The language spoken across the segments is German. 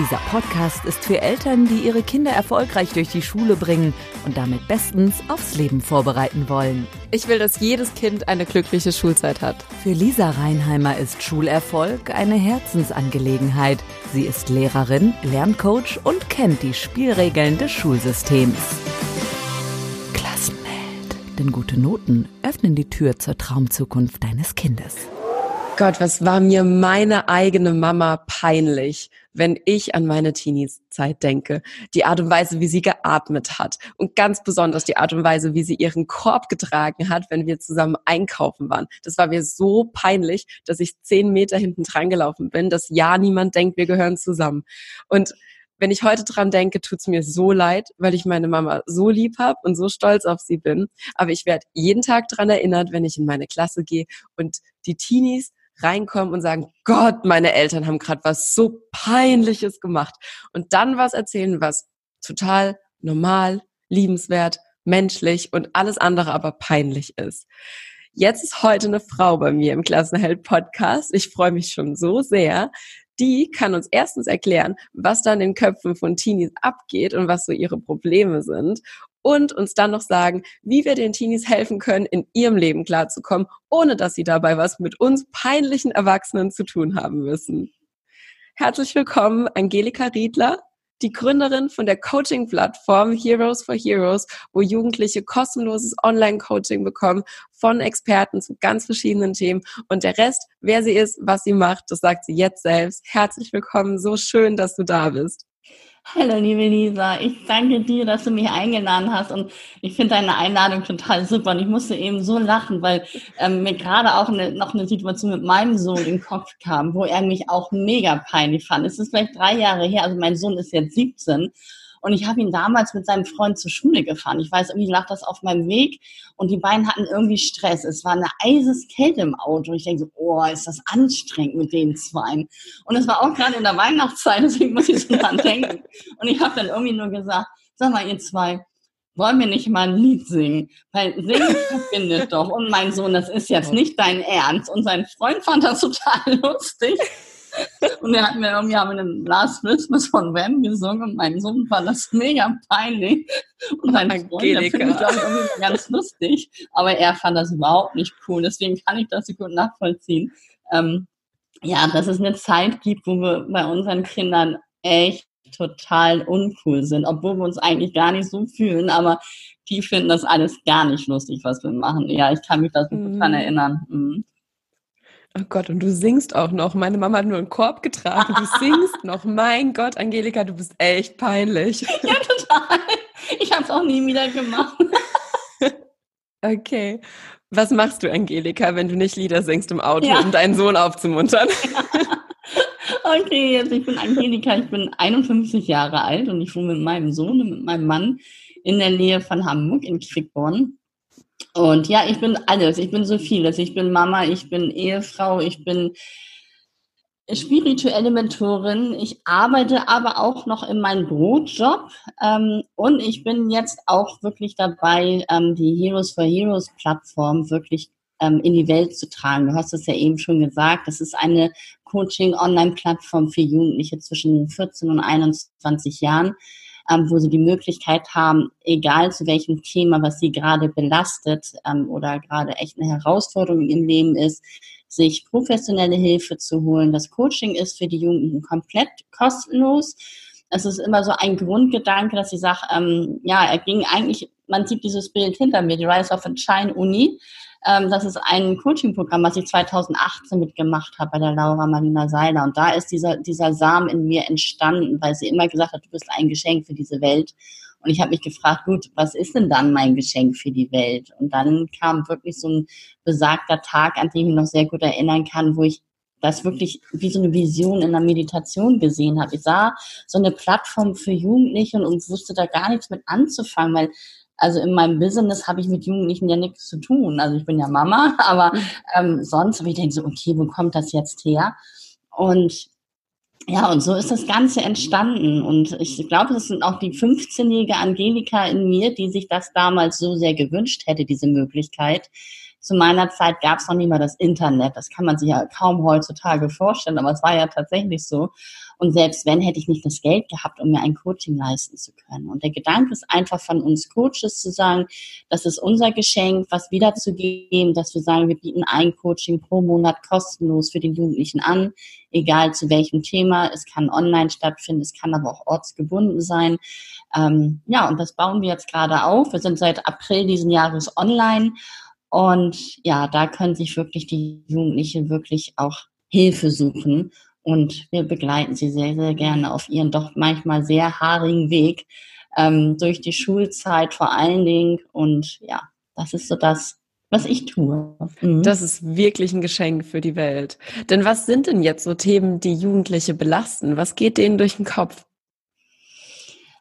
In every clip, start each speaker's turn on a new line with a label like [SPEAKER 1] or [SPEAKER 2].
[SPEAKER 1] Dieser Podcast ist für Eltern, die ihre Kinder erfolgreich durch die Schule bringen und damit bestens aufs Leben vorbereiten wollen.
[SPEAKER 2] Ich will, dass jedes Kind eine glückliche Schulzeit hat.
[SPEAKER 1] Für Lisa Reinheimer ist Schulerfolg eine Herzensangelegenheit. Sie ist Lehrerin, Lerncoach und kennt die Spielregeln des Schulsystems. Klassenheld. Denn gute Noten öffnen die Tür zur Traumzukunft deines Kindes.
[SPEAKER 2] Gott, was war mir meine eigene Mama peinlich, wenn ich an meine Teenies-Zeit denke. Die Art und Weise, wie sie geatmet hat und ganz besonders die Art und Weise, wie sie ihren Korb getragen hat, wenn wir zusammen einkaufen waren. Das war mir so peinlich, dass ich zehn Meter hinten dran gelaufen bin, dass ja niemand denkt, wir gehören zusammen. Und wenn ich heute dran denke, tut's mir so leid, weil ich meine Mama so lieb habe und so stolz auf sie bin. Aber ich werde jeden Tag dran erinnert, wenn ich in meine Klasse gehe und die Teenies reinkommen und sagen, Gott, meine Eltern haben gerade was so peinliches gemacht. Und dann was erzählen, was total normal, liebenswert, menschlich und alles andere aber peinlich ist. Jetzt ist heute eine Frau bei mir im Klassenheld Podcast. Ich freue mich schon so sehr. Die kann uns erstens erklären, was da in den Köpfen von Teenies abgeht und was so ihre Probleme sind und uns dann noch sagen, wie wir den Teenies helfen können, in ihrem Leben klarzukommen, ohne dass sie dabei was mit uns peinlichen Erwachsenen zu tun haben müssen. Herzlich willkommen, Angelika Riedler, die Gründerin von der Coaching-Plattform Heroes for Heroes, wo Jugendliche kostenloses Online-Coaching bekommen von Experten zu ganz verschiedenen Themen. Und der Rest, wer sie ist, was sie macht, das sagt sie jetzt selbst. Herzlich willkommen, so schön, dass du da bist.
[SPEAKER 3] Hallo, liebe Lisa. Ich danke dir, dass du mich eingeladen hast und ich finde deine Einladung total super. Und ich musste eben so lachen, weil ähm, mir gerade auch eine, noch eine Situation mit meinem Sohn den Kopf kam, wo er mich auch mega peinlich fand. Es ist vielleicht drei Jahre her, also mein Sohn ist jetzt 17 und ich habe ihn damals mit seinem Freund zur Schule gefahren. Ich weiß, irgendwie lag das auf meinem Weg und die beiden hatten irgendwie Stress. Es war eine eises Kälte im Auto. Und ich denke so, oh, ist das anstrengend mit den Zweien. Und es war auch gerade in der Weihnachtszeit, deswegen muss ich so dran denken. Und ich habe dann irgendwie nur gesagt, sag mal, ihr zwei, wollen wir nicht mal ein Lied singen? Weil singen verbindet doch. Und mein Sohn, das ist jetzt nicht dein Ernst. Und sein Freund fand das total lustig. Und er hat mir irgendwie haben wir den Last Christmas von Wham gesungen und mein Sohn fand das mega peinlich. Und sein Freund, der findet das irgendwie ganz lustig. Aber er fand das überhaupt nicht cool. Deswegen kann ich das gut nachvollziehen. Ähm, ja, dass es eine Zeit gibt, wo wir bei unseren Kindern echt total uncool sind, obwohl wir uns eigentlich gar nicht so fühlen, aber die finden das alles gar nicht lustig, was wir machen. Ja, ich kann mich da so mhm. dran erinnern. Mhm.
[SPEAKER 2] Oh Gott, und du singst auch noch. Meine Mama hat nur einen Korb getragen. Du singst noch. Mein Gott, Angelika, du bist echt peinlich.
[SPEAKER 3] Ja, total. Ich habe es auch nie wieder gemacht.
[SPEAKER 2] Okay. Was machst du, Angelika, wenn du nicht Lieder singst im Auto, ja. um deinen Sohn aufzumuntern?
[SPEAKER 3] Okay, jetzt ich bin Angelika, ich bin 51 Jahre alt und ich wohne mit meinem Sohn und mit meinem Mann in der Nähe von Hamburg in Quickborn. Und ja, ich bin alles. Ich bin so vieles. Ich bin Mama, ich bin Ehefrau, ich bin spirituelle Mentorin. Ich arbeite aber auch noch in meinem Brotjob. Ähm, und ich bin jetzt auch wirklich dabei, ähm, die Heroes for Heroes Plattform wirklich ähm, in die Welt zu tragen. Du hast es ja eben schon gesagt. Das ist eine Coaching-Online-Plattform für Jugendliche zwischen 14 und 21 Jahren wo sie die Möglichkeit haben, egal zu welchem Thema, was sie gerade belastet ähm, oder gerade echt eine Herausforderung ihrem Leben ist, sich professionelle Hilfe zu holen. Das Coaching ist für die Jugendlichen komplett kostenlos. Es ist immer so ein Grundgedanke, dass ich sage, ähm, ja, er ging eigentlich, man sieht dieses Bild hinter mir, die Rise of a Shine Uni. Ähm, das ist ein Coaching-Programm, was ich 2018 mitgemacht habe bei der Laura Marlina Seiler. Und da ist dieser, dieser Samen in mir entstanden, weil sie immer gesagt hat, du bist ein Geschenk für diese Welt. Und ich habe mich gefragt, gut, was ist denn dann mein Geschenk für die Welt? Und dann kam wirklich so ein besagter Tag, an den ich mich noch sehr gut erinnern kann, wo ich das wirklich wie so eine Vision in der Meditation gesehen habe. Ich sah so eine Plattform für Jugendliche und wusste da gar nichts mit anzufangen, weil also in meinem Business habe ich mit Jugendlichen ja nichts zu tun. Also ich bin ja Mama, aber ähm, sonst, aber ich denke so, okay, wo kommt das jetzt her? Und ja, und so ist das Ganze entstanden. Und ich glaube, es sind auch die 15-jährige Angelika in mir, die sich das damals so sehr gewünscht hätte, diese Möglichkeit. Zu meiner Zeit gab es noch nicht mal das Internet. Das kann man sich ja kaum heutzutage vorstellen, aber es war ja tatsächlich so. Und selbst wenn, hätte ich nicht das Geld gehabt, um mir ein Coaching leisten zu können. Und der Gedanke ist einfach von uns Coaches zu sagen, das ist unser Geschenk, was wiederzugeben, dass wir sagen, wir bieten ein Coaching pro Monat kostenlos für den Jugendlichen an, egal zu welchem Thema. Es kann online stattfinden, es kann aber auch ortsgebunden sein. Ähm, ja, und das bauen wir jetzt gerade auf. Wir sind seit April diesen Jahres online. Und ja, da können sich wirklich die Jugendlichen wirklich auch Hilfe suchen und wir begleiten sie sehr, sehr gerne auf ihren doch manchmal sehr haarigen Weg ähm, durch die Schulzeit vor allen Dingen. Und ja, das ist so das, was ich tue.
[SPEAKER 2] Mhm. Das ist wirklich ein Geschenk für die Welt. Denn was sind denn jetzt so Themen, die Jugendliche belasten? Was geht denen durch den Kopf?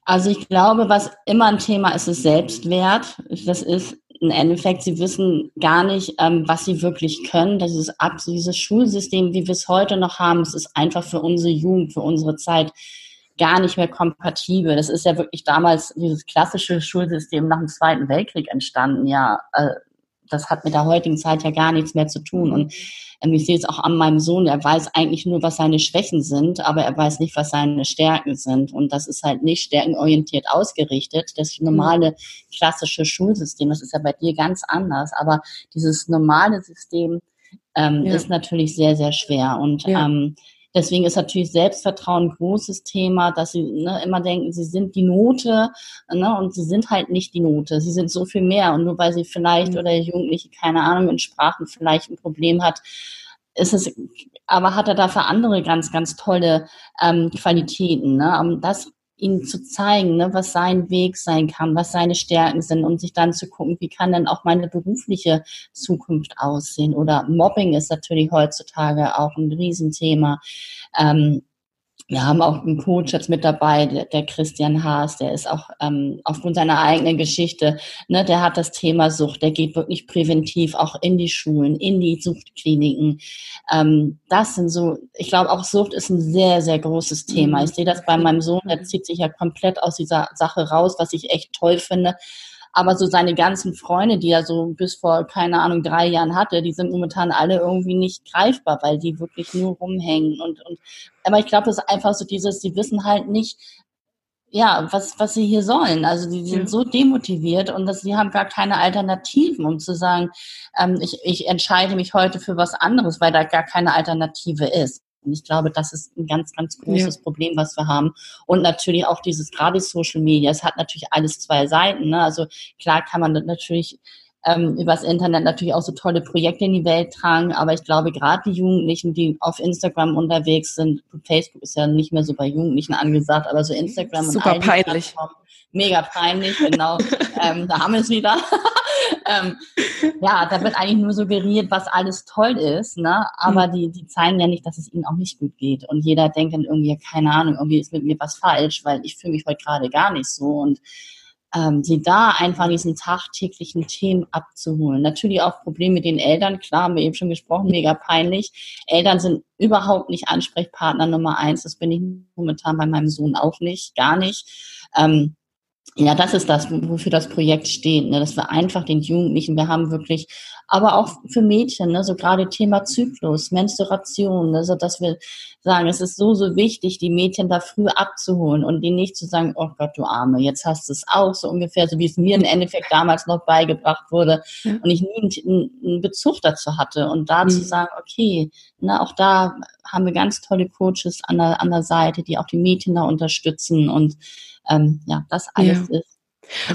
[SPEAKER 3] Also ich glaube, was immer ein Thema ist, ist Selbstwert. Das ist im Endeffekt, sie wissen gar nicht, ähm, was sie wirklich können. Das ist ab, dieses Schulsystem, wie wir es heute noch haben, es ist einfach für unsere Jugend, für unsere Zeit gar nicht mehr kompatibel. Das ist ja wirklich damals dieses klassische Schulsystem nach dem Zweiten Weltkrieg entstanden. Ja, äh, das hat mit der heutigen Zeit ja gar nichts mehr zu tun. Und ähm, ich sehe es auch an meinem Sohn, er weiß eigentlich nur, was seine Schwächen sind, aber er weiß nicht, was seine Stärken sind. Und das ist halt nicht stärkenorientiert ausgerichtet. Das normale klassische Schulsystem, das ist ja bei dir ganz anders. Aber dieses normale System ähm, ja. ist natürlich sehr, sehr schwer. Und ja. ähm, Deswegen ist natürlich Selbstvertrauen ein großes Thema, dass sie ne, immer denken, sie sind die Note ne, und sie sind halt nicht die Note. Sie sind so viel mehr und nur weil sie vielleicht mhm. oder der Jugendliche, keine Ahnung, in Sprachen vielleicht ein Problem hat, ist es, aber hat er dafür andere ganz, ganz tolle ähm, Qualitäten. Ne? Um das ihm zu zeigen, ne, was sein Weg sein kann, was seine Stärken sind und sich dann zu gucken, wie kann denn auch meine berufliche Zukunft aussehen. Oder Mobbing ist natürlich heutzutage auch ein Riesenthema. Ähm, wir haben auch einen Coach jetzt mit dabei, der, der Christian Haas, der ist auch ähm, aufgrund seiner eigenen Geschichte, ne, der hat das Thema Sucht, der geht wirklich präventiv auch in die Schulen, in die Suchtkliniken. Ähm, das sind so, ich glaube auch Sucht ist ein sehr, sehr großes Thema. Mhm. Ich sehe das bei meinem Sohn, der zieht sich ja komplett aus dieser Sache raus, was ich echt toll finde. Aber so seine ganzen Freunde, die er so bis vor, keine Ahnung, drei Jahren hatte, die sind momentan alle irgendwie nicht greifbar, weil die wirklich nur rumhängen. Und, und aber ich glaube, es ist einfach so dieses, sie wissen halt nicht, ja, was, was sie hier sollen. Also die, die sind so demotiviert und dass sie haben gar keine Alternativen, um zu sagen, ähm, ich, ich entscheide mich heute für was anderes, weil da gar keine Alternative ist. Und ich glaube, das ist ein ganz, ganz großes ja. Problem, was wir haben. Und natürlich auch dieses gerade Social Media. Es hat natürlich alles zwei Seiten. Ne? Also klar kann man natürlich ähm, übers Internet natürlich auch so tolle Projekte in die Welt tragen. Aber ich glaube, gerade die Jugendlichen, die auf Instagram unterwegs sind, Facebook ist ja nicht mehr so bei Jugendlichen angesagt, aber so Instagram
[SPEAKER 2] Super und peinlich.
[SPEAKER 3] Mega peinlich, genau. ähm, da haben wir es wieder. Ähm, ja, da wird eigentlich nur suggeriert, was alles toll ist, ne? aber mhm. die, die zeigen ja nicht, dass es ihnen auch nicht gut geht. Und jeder denkt dann irgendwie, keine Ahnung, irgendwie ist mit mir was falsch, weil ich fühle mich heute gerade gar nicht so. Und ähm, sie da einfach diesen tagtäglichen Themen abzuholen. Natürlich auch Probleme mit den Eltern, klar, haben wir eben schon gesprochen, mega peinlich. Eltern sind überhaupt nicht Ansprechpartner Nummer eins. Das bin ich momentan bei meinem Sohn auch nicht, gar nicht. Ähm, ja, das ist das, wofür das Projekt steht, ne? dass wir einfach den Jugendlichen, wir haben wirklich, aber auch für Mädchen, ne? so gerade Thema Zyklus, Menstruation, also dass wir sagen, es ist so, so wichtig, die Mädchen da früh abzuholen und denen nicht zu sagen, oh Gott, du Arme, jetzt hast du es auch, so ungefähr, so wie es mir im Endeffekt damals noch beigebracht wurde und ich nie einen, einen, Bezug dazu hatte und da mhm. zu sagen, okay, ne, auch da haben wir ganz tolle Coaches an der, an der Seite, die auch die Mädchen da unterstützen und ähm, ja, das alles ja. ist.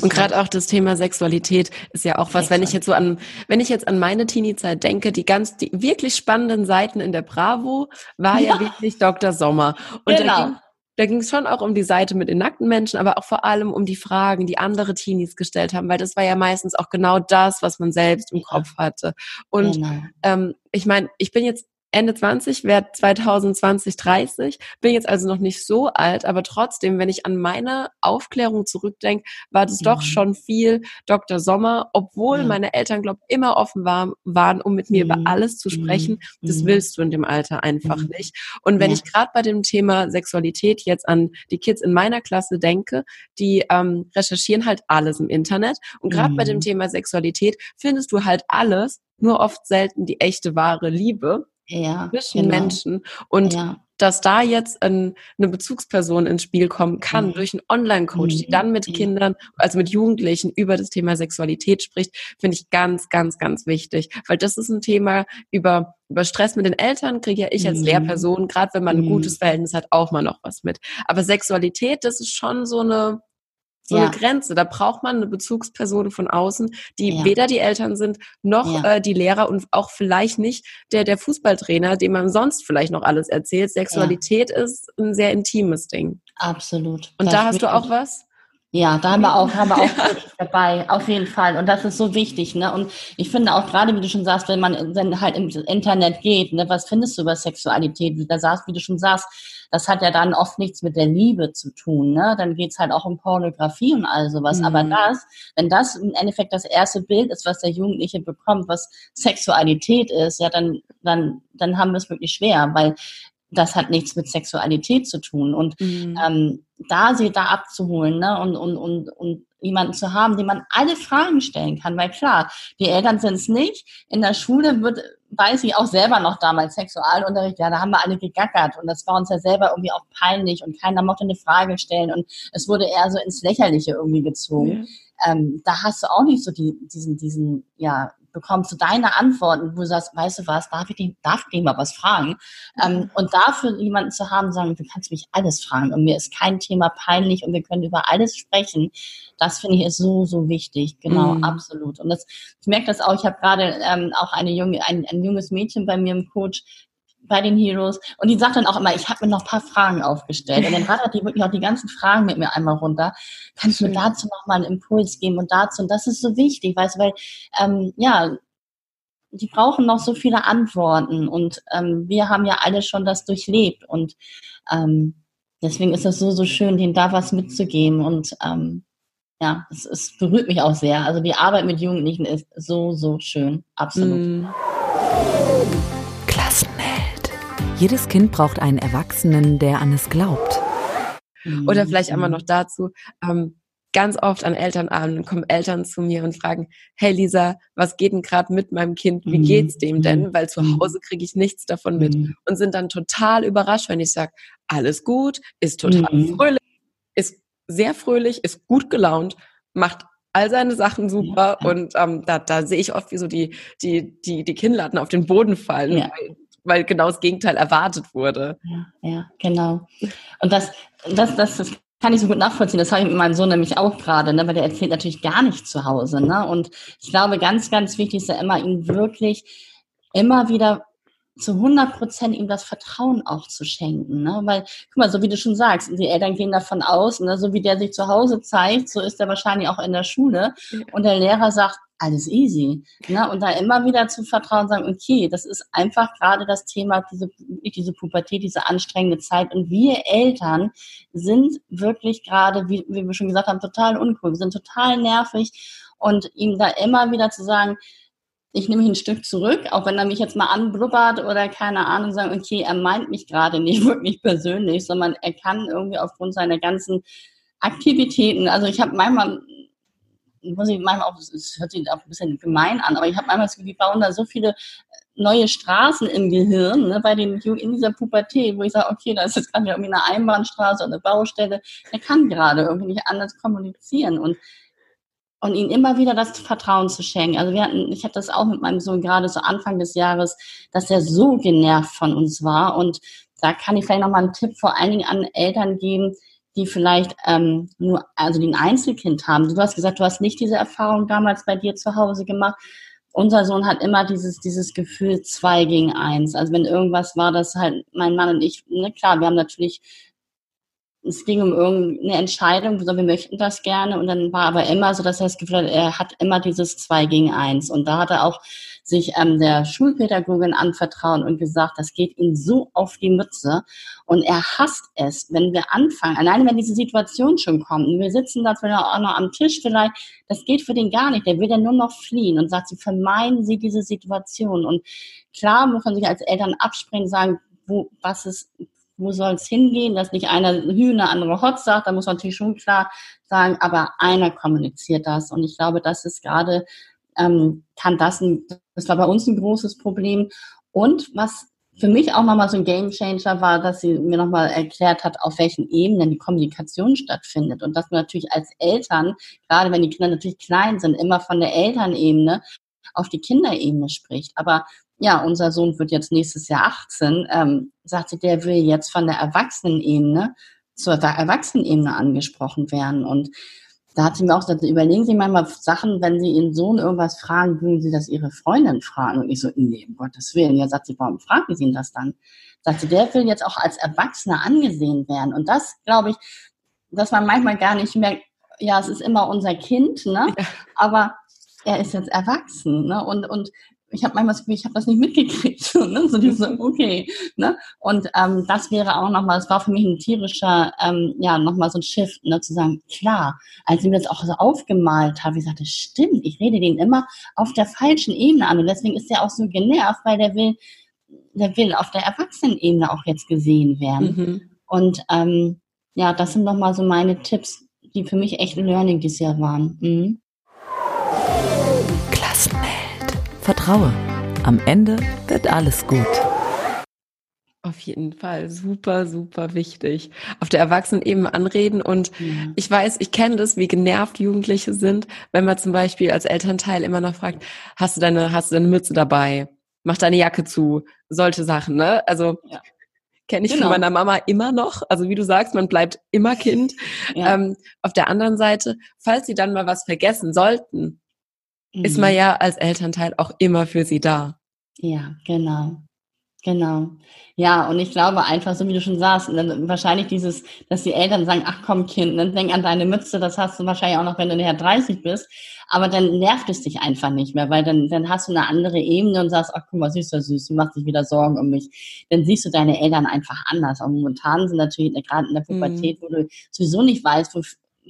[SPEAKER 2] Und gerade auch das Thema Sexualität ist ja auch was, wenn ich jetzt so an, wenn ich jetzt an meine Teenie-Zeit denke, die ganz, die wirklich spannenden Seiten in der Bravo war ja, ja wirklich Dr. Sommer. Und genau. da ging es schon auch um die Seite mit den nackten Menschen, aber auch vor allem um die Fragen, die andere Teenies gestellt haben, weil das war ja meistens auch genau das, was man selbst im Kopf hatte. Und genau. ähm, ich meine, ich bin jetzt Ende 20, werde 2020 30, bin jetzt also noch nicht so alt, aber trotzdem, wenn ich an meine Aufklärung zurückdenke, war das mhm. doch schon viel Dr. Sommer, obwohl ja. meine Eltern, glaube immer offen war, waren, um mit mir mhm. über alles zu sprechen. Mhm. Das willst du in dem Alter einfach mhm. nicht. Und wenn ja. ich gerade bei dem Thema Sexualität jetzt an die Kids in meiner Klasse denke, die ähm, recherchieren halt alles im Internet. Und gerade bei dem mhm. Thema Sexualität findest du halt alles, nur oft selten die echte wahre Liebe ja, zwischen genau. Menschen. Und ja. dass da jetzt ein, eine Bezugsperson ins Spiel kommen kann mhm. durch einen Online-Coach, die dann mit mhm. Kindern, also mit Jugendlichen über das Thema Sexualität spricht, finde ich ganz, ganz, ganz wichtig. Weil das ist ein Thema über, über Stress mit den Eltern kriege ja ich als mhm. Lehrperson, gerade wenn man ein mhm. gutes Verhältnis hat, auch mal noch was mit. Aber Sexualität, das ist schon so eine, so ja. eine Grenze. Da braucht man eine Bezugsperson von außen, die ja. weder die Eltern sind, noch ja. äh, die Lehrer und auch vielleicht nicht der, der Fußballtrainer, dem man sonst vielleicht noch alles erzählt. Sexualität ist ein sehr intimes Ding.
[SPEAKER 3] Absolut.
[SPEAKER 2] Und das da hast du auch was?
[SPEAKER 3] Ja, da haben wir auch, haben wir auch dabei, auf jeden Fall. Und das ist so wichtig, ne? Und ich finde auch gerade, wie du schon sagst, wenn man wenn halt im Internet geht, ne, was findest du über Sexualität? Da sagst, wie du schon sagst, das hat ja dann oft nichts mit der Liebe zu tun, ne? Dann geht's halt auch um Pornografie und all sowas. Mhm. Aber das, wenn das im Endeffekt das erste Bild ist, was der Jugendliche bekommt, was Sexualität ist, ja, dann, dann, dann haben wir es wirklich schwer, weil das hat nichts mit Sexualität zu tun. Und mhm. ähm, da sie da abzuholen ne? und, und, und, und jemanden zu haben, dem man alle Fragen stellen kann. Weil klar, die Eltern sind es nicht. In der Schule wird, weiß ich auch selber noch damals Sexualunterricht, ja, da haben wir alle gegackert und das war uns ja selber irgendwie auch peinlich und keiner mochte eine Frage stellen und es wurde eher so ins Lächerliche irgendwie gezogen. Mhm. Ähm, da hast du auch nicht so die, diesen, diesen, ja, bekommst du deine Antworten, wo du sagst, weißt du was, darf ich den, darf ich mal was fragen? Ähm, und dafür jemanden zu haben, sagen, du kannst mich alles fragen und mir ist kein Thema peinlich und wir können über alles sprechen, das finde ich ist so, so wichtig. Genau, mhm. absolut. Und das, ich merke das auch, ich habe gerade ähm, auch eine junge, ein, ein junges Mädchen bei mir im Coach, bei den Heroes. Und die sagt dann auch immer, ich habe mir noch ein paar Fragen aufgestellt. Und dann rattert die wirklich auch die ganzen Fragen mit mir einmal runter. Kannst du dazu noch mal einen Impuls geben und dazu? Und das ist so wichtig, weißt du, weil, ähm, ja, die brauchen noch so viele Antworten. Und ähm, wir haben ja alle schon das durchlebt. Und ähm, deswegen ist es so, so schön, denen da was mitzugeben. Und ähm, ja, es, es berührt mich auch sehr. Also die Arbeit mit Jugendlichen ist so, so schön. Absolut. Mm.
[SPEAKER 1] Jedes Kind braucht einen Erwachsenen, der an es glaubt.
[SPEAKER 2] Oder vielleicht einmal noch dazu, ähm, ganz oft an Elternabenden kommen Eltern zu mir und fragen, hey Lisa, was geht denn gerade mit meinem Kind? Wie mhm. geht's dem denn? Mhm. Weil zu Hause kriege ich nichts davon mit. Und sind dann total überrascht, wenn ich sage, alles gut, ist total fröhlich, ist sehr fröhlich, ist gut gelaunt, macht all seine Sachen super ja. und ähm, da, da sehe ich oft, wie so die, die, die, die Kinnladen auf den Boden fallen, ja. weil weil genau das Gegenteil erwartet wurde.
[SPEAKER 3] Ja, ja genau. Und das, das, das, das kann ich so gut nachvollziehen. Das habe ich mit meinem Sohn nämlich auch gerade, ne? weil der erzählt natürlich gar nicht zu Hause. Ne? Und ich glaube, ganz, ganz wichtig ist ja immer, ihn wirklich immer wieder zu 100 Prozent ihm das Vertrauen auch zu schenken. Ne? Weil, guck mal, so wie du schon sagst, die Eltern gehen davon aus, ne? so wie der sich zu Hause zeigt, so ist er wahrscheinlich auch in der Schule. Und der Lehrer sagt, alles easy. Ne? Und da immer wieder zu vertrauen, sagen, okay, das ist einfach gerade das Thema, diese, diese Pubertät, diese anstrengende Zeit. Und wir Eltern sind wirklich gerade, wie, wie wir schon gesagt haben, total uncool. Wir sind total nervig. Und ihm da immer wieder zu sagen, ich nehme mich ein Stück zurück, auch wenn er mich jetzt mal anblubbert oder keine Ahnung, sagen, okay, er meint mich gerade nicht wirklich persönlich, sondern er kann irgendwie aufgrund seiner ganzen Aktivitäten, also ich habe manchmal muss ich manchmal auch, es hört sich auch ein bisschen gemein an, aber ich habe manchmal das Gefühl, die bauen da so viele neue Straßen im Gehirn, ne, bei den in dieser Pubertät, wo ich sage, okay, da ist jetzt gerade irgendwie eine Einbahnstraße oder eine Baustelle, der kann gerade irgendwie nicht anders kommunizieren und und ihnen immer wieder das Vertrauen zu schenken. Also wir hatten, ich hatte das auch mit meinem Sohn gerade so Anfang des Jahres, dass er so genervt von uns war. Und da kann ich vielleicht nochmal einen Tipp vor allen Dingen an Eltern geben, die vielleicht ähm, nur, also die ein Einzelkind haben. Du hast gesagt, du hast nicht diese Erfahrung damals bei dir zu Hause gemacht. Unser Sohn hat immer dieses, dieses Gefühl zwei gegen eins. Also wenn irgendwas war, dass halt mein Mann und ich, ne, klar, wir haben natürlich es ging um irgendeine Entscheidung, so, wir möchten das gerne. Und dann war aber immer so, dass er das Gefühl hat, er hat immer dieses zwei gegen eins. Und da hat er auch sich ähm, der Schulpädagogin anvertraut und gesagt, das geht ihm so auf die Mütze. Und er hasst es, wenn wir anfangen, alleine wenn diese Situation schon kommt, und wir sitzen da vielleicht auch noch am Tisch vielleicht, das geht für den gar nicht. Der will dann nur noch fliehen und sagt, sie vermeiden sie diese Situation. Und klar muss man sich als Eltern abspringen, sagen, wo, was ist, wo soll es hingehen, dass nicht einer Hühner, andere Hot sagt, da muss man natürlich schon klar sagen, aber einer kommuniziert das. Und ich glaube, das ist gerade, ähm, kann das, ein, das war bei uns ein großes Problem. Und was für mich auch nochmal so ein Game Changer war, dass sie mir nochmal erklärt hat, auf welchen Ebenen die Kommunikation stattfindet. Und dass man natürlich als Eltern, gerade wenn die Kinder natürlich klein sind, immer von der Elternebene auf die Kinderebene spricht. Aber ja, unser Sohn wird jetzt nächstes Jahr 18, ähm, sagte, der will jetzt von der Erwachsenenebene zur Erwachsenenebene angesprochen werden. Und da hat sie mir auch gesagt, überlegen Sie manchmal Sachen, wenn Sie Ihren Sohn irgendwas fragen, würden Sie das Ihre Freundin fragen? Und ich so, nee, um Gottes Willen. Ja, sagt sie, warum fragen Sie ihn das dann? Sagt sie, der will jetzt auch als Erwachsener angesehen werden. Und das, glaube ich, dass man manchmal gar nicht merkt, ja, es ist immer unser Kind, ne? Aber er ist jetzt erwachsen, ne? Und, und ich habe manchmal das Gefühl, ich habe das nicht mitgekriegt. ne? So diese, okay. Ne? Und ähm, das wäre auch nochmal, es war für mich ein tierischer, ähm, ja, nochmal so ein Shift, ne? zu sagen, klar, als ich mir das auch so aufgemalt habe, ich sagte, stimmt, ich rede den immer auf der falschen Ebene an. Und deswegen ist er auch so genervt, weil der will, der will auf der Erwachsenenebene auch jetzt gesehen werden. Mhm. Und ähm, ja, das sind nochmal so meine Tipps, die für mich echt ein Learning dieses Jahr waren. Mhm.
[SPEAKER 1] Vertraue. Am Ende wird alles gut.
[SPEAKER 2] Auf jeden Fall. Super, super wichtig. Auf der Erwachsenenebene anreden. Und ja. ich weiß, ich kenne das, wie genervt Jugendliche sind, wenn man zum Beispiel als Elternteil immer noch fragt, hast du deine, hast du deine Mütze dabei? Mach deine Jacke zu. Solche Sachen, ne? Also, ja. kenne ich genau. von meiner Mama immer noch. Also, wie du sagst, man bleibt immer Kind. Ja. Ähm, auf der anderen Seite, falls sie dann mal was vergessen sollten, mhm. ist man mhm. ja als Elternteil auch immer für sie da.
[SPEAKER 3] Ja, genau. Genau. Ja, und ich glaube einfach, so wie du schon sagst, wahrscheinlich dieses, dass die Eltern sagen, ach komm Kind, dann denk an deine Mütze, das hast du wahrscheinlich auch noch, wenn du nachher 30 bist. Aber dann nervt es dich einfach nicht mehr, weil dann, dann hast du eine andere Ebene und sagst, ach guck mal, süß, süß, du machst dich wieder Sorgen um mich. Dann siehst du deine Eltern einfach anders. Und momentan sind natürlich gerade in der mhm. Pubertät, mhm. wo du sowieso nicht weißt, wo,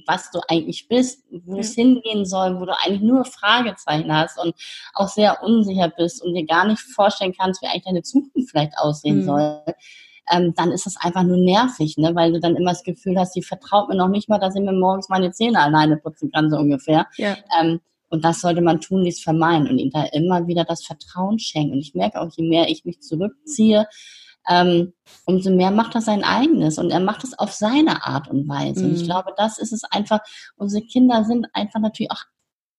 [SPEAKER 3] was du eigentlich bist, wo es hingehen soll, wo du eigentlich nur Fragezeichen hast und auch sehr unsicher bist und dir gar nicht vorstellen kannst, wie eigentlich deine Zukunft vielleicht aussehen mhm. soll, ähm, dann ist es einfach nur nervig, ne? weil du dann immer das Gefühl hast, die vertraut mir noch nicht mal, dass ich mir morgens meine Zähne alleine putzen kann, so ungefähr. Ja. Ähm, und das sollte man tunlichst vermeiden und ihm da immer wieder das Vertrauen schenken. Und ich merke auch, je mehr ich mich zurückziehe, ähm, umso mehr macht er sein eigenes und er macht es auf seine Art und Weise. Mhm. Und ich mhm. glaube, das ist es einfach. Unsere Kinder sind einfach natürlich auch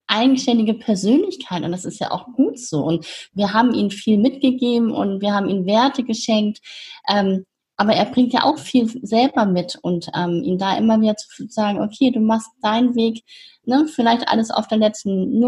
[SPEAKER 3] eigenständige Persönlichkeiten und das ist ja auch gut so. Und wir haben ihnen viel mitgegeben und wir haben ihnen Werte geschenkt. Ähm, aber er bringt ja auch viel selber mit und ähm, ihn da immer wieder zu sagen, okay, du machst deinen Weg, ne, vielleicht alles auf der letzten,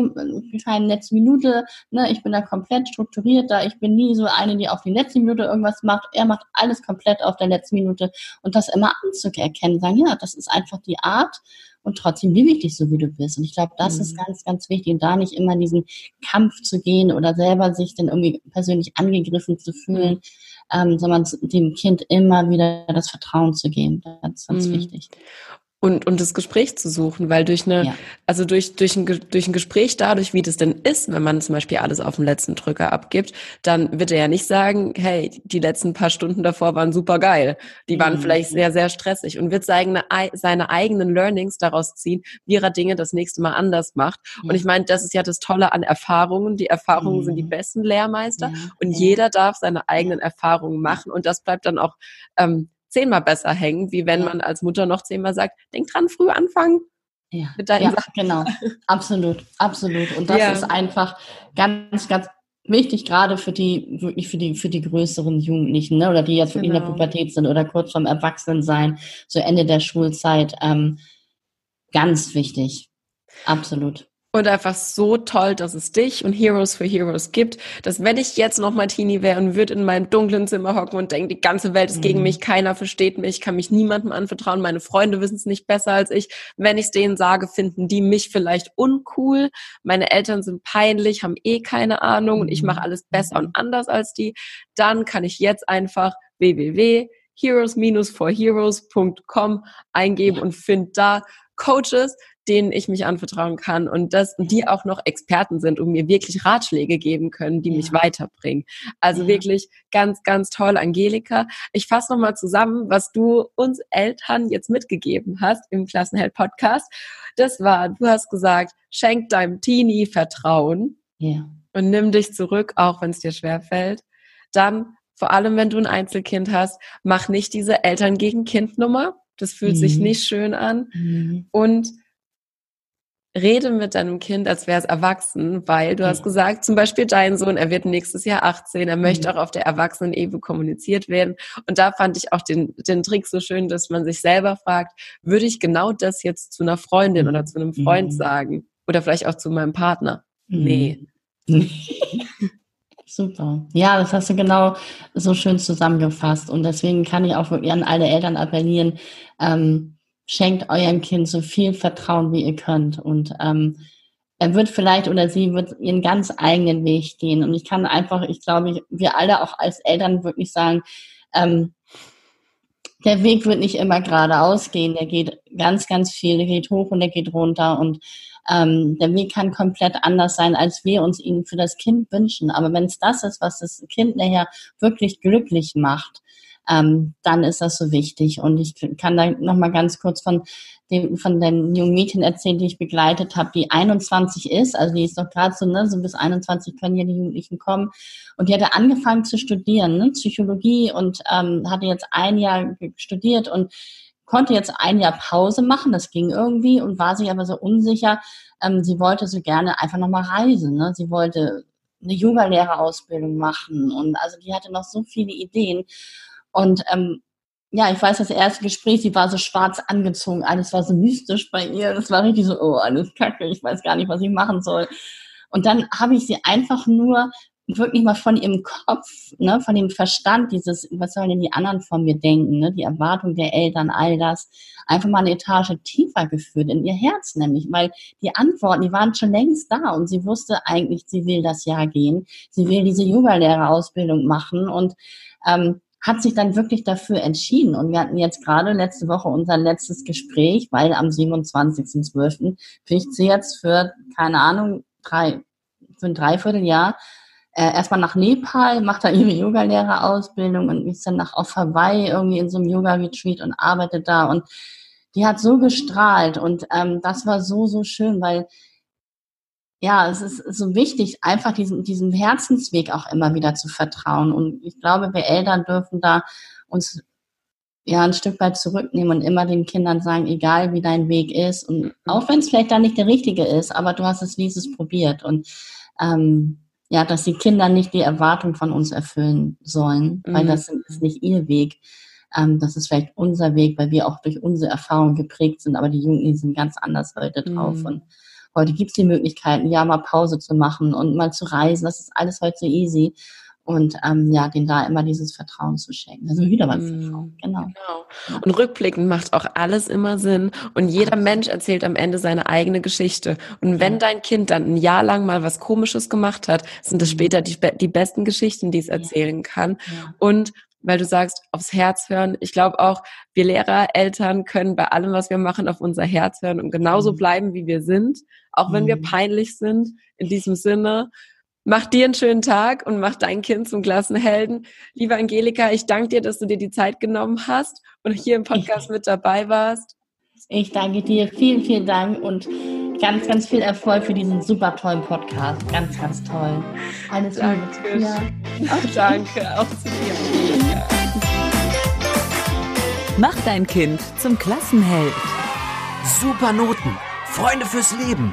[SPEAKER 3] letzten Minute, ne, ich bin da komplett strukturiert, da ich bin nie so eine, die auf die letzte Minute irgendwas macht. Er macht alles komplett auf der letzten Minute und das immer anzuerkennen, sagen, ja, das ist einfach die Art und trotzdem liebe ich dich so, wie du bist. Und ich glaube, das mhm. ist ganz, ganz wichtig und da nicht immer in diesen Kampf zu gehen oder selber sich dann irgendwie persönlich angegriffen zu fühlen. Mhm ähm, sondern dem Kind immer wieder das Vertrauen zu geben. Das ist ganz mhm. wichtig
[SPEAKER 2] und, und das Gespräch zu suchen, weil durch eine, ja. also durch, durch, ein, durch ein Gespräch dadurch, wie das denn ist, wenn man zum Beispiel alles auf den letzten Drücker abgibt, dann wird er ja nicht sagen, hey, die letzten paar Stunden davor waren super geil. Die waren mhm. vielleicht sehr, sehr stressig und wird seine, seine eigenen Learnings daraus ziehen, wie er Dinge das nächste Mal anders macht. Mhm. Und ich meine, das ist ja das Tolle an Erfahrungen. Die Erfahrungen mhm. sind die mhm. besten Lehrmeister und jeder darf seine eigenen Erfahrungen machen und das bleibt dann auch, ähm, zehnmal besser hängen, wie wenn ja. man als Mutter noch zehnmal sagt, denk dran, früh anfangen.
[SPEAKER 3] Ja, mit deinen ja Sachen. genau. Absolut, absolut. Und das ja. ist einfach ganz, ganz wichtig, gerade für die, wirklich für die, für die größeren Jugendlichen, ne, oder die jetzt wirklich genau. in der genau. Pubertät sind oder kurz vorm Erwachsenensein, so Ende der Schulzeit, ähm, ganz wichtig. Absolut.
[SPEAKER 2] Und einfach so toll, dass es dich und Heroes for Heroes gibt, dass wenn ich jetzt noch mal Teenie wäre und würde in meinem dunklen Zimmer hocken und denke, die ganze Welt ist mhm. gegen mich, keiner versteht mich, kann mich niemandem anvertrauen, meine Freunde wissen es nicht besser als ich. Wenn ich es denen sage, finden die mich vielleicht uncool, meine Eltern sind peinlich, haben eh keine Ahnung und ich mache alles besser und anders als die, dann kann ich jetzt einfach www.heroes-for-heroes.com eingeben ja. und finde da Coaches, denen ich mich anvertrauen kann und das, die auch noch Experten sind und mir wirklich Ratschläge geben können, die ja. mich weiterbringen. Also ja. wirklich ganz, ganz toll, Angelika. Ich fasse nochmal zusammen, was du uns Eltern jetzt mitgegeben hast im Klassenheld Podcast. Das war, du hast gesagt, schenk deinem Teenie Vertrauen. Ja. Und nimm dich zurück, auch wenn es dir schwerfällt. Dann, vor allem wenn du ein Einzelkind hast, mach nicht diese Eltern gegen Kind Nummer. Das fühlt mhm. sich nicht schön an. Mhm. Und rede mit deinem Kind, als wäre es erwachsen, weil du hast gesagt, zum Beispiel dein Sohn, er wird nächstes Jahr 18, er möchte mhm. auch auf der Erwachsenen-Ebene kommuniziert werden. Und da fand ich auch den, den Trick so schön, dass man sich selber fragt, würde ich genau das jetzt zu einer Freundin oder zu einem Freund mhm. sagen? Oder vielleicht auch zu meinem Partner? Mhm. Nee.
[SPEAKER 3] Super. Ja, das hast du genau so schön zusammengefasst. Und deswegen kann ich auch wirklich an alle Eltern appellieren, ähm, schenkt eurem Kind so viel Vertrauen, wie ihr könnt. Und ähm, er wird vielleicht oder sie wird ihren ganz eigenen Weg gehen. Und ich kann einfach, ich glaube, wir alle auch als Eltern wirklich sagen, ähm, der Weg wird nicht immer geradeaus gehen. Der geht ganz, ganz viel. Der geht hoch und der geht runter. Und ähm, der Weg kann komplett anders sein, als wir uns ihn für das Kind wünschen. Aber wenn es das ist, was das Kind nachher wirklich glücklich macht, ähm, dann ist das so wichtig. Und ich kann da nochmal ganz kurz von dem, von den jungen Mädchen erzählen, die ich begleitet habe, die 21 ist, also die ist doch gerade so, ne, so bis 21 können ja die Jugendlichen kommen. Und die hatte angefangen zu studieren, ne, Psychologie und ähm, hatte jetzt ein Jahr studiert und konnte jetzt ein Jahr Pause machen, das ging irgendwie und war sich aber so unsicher. Ähm, sie wollte so gerne einfach nochmal reisen. Ne? Sie wollte eine Yoga-Lehrerausbildung machen und also die hatte noch so viele Ideen. Und ähm, ja, ich weiß, das erste Gespräch, sie war so schwarz angezogen, alles war so mystisch bei ihr. Das war richtig so, oh, alles kacke, ich weiß gar nicht, was ich machen soll. Und dann habe ich sie einfach nur wirklich mal von ihrem Kopf, ne, von dem Verstand, dieses, was sollen denn die anderen von mir denken, ne, die Erwartung der Eltern, all das, einfach mal eine Etage tiefer geführt, in ihr Herz nämlich, weil die Antworten, die waren schon längst da und sie wusste eigentlich, sie will das Jahr gehen, sie will diese Yoga-Lehrerausbildung machen und ähm, hat sich dann wirklich dafür entschieden. Und wir hatten jetzt gerade letzte Woche unser letztes Gespräch, weil am 27.12. fliegt sie jetzt für, keine Ahnung, drei, für ein Dreivierteljahr äh, erstmal nach Nepal, macht da ihre Yogalehrerausbildung und ist dann nach auf Hawaii irgendwie in so einem Yoga-Retreat und arbeitet da. Und die hat so gestrahlt und ähm, das war so, so schön, weil ja, es ist so wichtig, einfach diesen, diesem Herzensweg auch immer wieder zu vertrauen. Und ich glaube, wir Eltern dürfen da uns ja ein Stück weit zurücknehmen und immer den Kindern sagen, egal wie dein Weg ist. Und mhm. auch wenn es vielleicht dann nicht der richtige ist, aber du hast es wenigstens probiert. Und ähm, ja, dass die Kinder nicht die Erwartung von uns erfüllen sollen, weil mhm. das ist nicht ihr Weg. Ähm, das ist vielleicht unser Weg, weil wir auch durch unsere Erfahrungen geprägt sind, aber die Jungen sind ganz anders heute drauf. Mhm. Und Heute gibt es die Möglichkeiten, ja, mal Pause zu machen und mal zu reisen. Das ist alles heute so easy. Und ähm, ja, denen da immer dieses Vertrauen zu schenken. Also wieder beim mm, Vertrauen, genau.
[SPEAKER 2] genau. Und rückblickend macht auch alles immer Sinn. Und jeder Mensch erzählt am Ende seine eigene Geschichte. Und wenn ja. dein Kind dann ein Jahr lang mal was Komisches gemacht hat, sind es mhm. später die, die besten Geschichten, die es erzählen ja. kann. Ja. Und weil du sagst, aufs Herz hören. Ich glaube auch, wir Lehrer, Eltern können bei allem, was wir machen, auf unser Herz hören und genauso mhm. bleiben, wie wir sind, auch wenn mhm. wir peinlich sind. In diesem Sinne, mach dir einen schönen Tag und mach dein Kind zum Klassenhelden. Liebe Angelika, ich danke dir, dass du dir die Zeit genommen hast und hier im Podcast mit dabei warst.
[SPEAKER 3] Ich danke dir. Vielen, vielen Dank und ganz, ganz viel Erfolg für diesen super tollen Podcast. Ganz, ganz toll.
[SPEAKER 2] Alles Danke. Liebe. Ja. Danke, auch zu dir.
[SPEAKER 1] Mach dein Kind zum Klassenheld.
[SPEAKER 4] Super Noten, Freunde fürs Leben,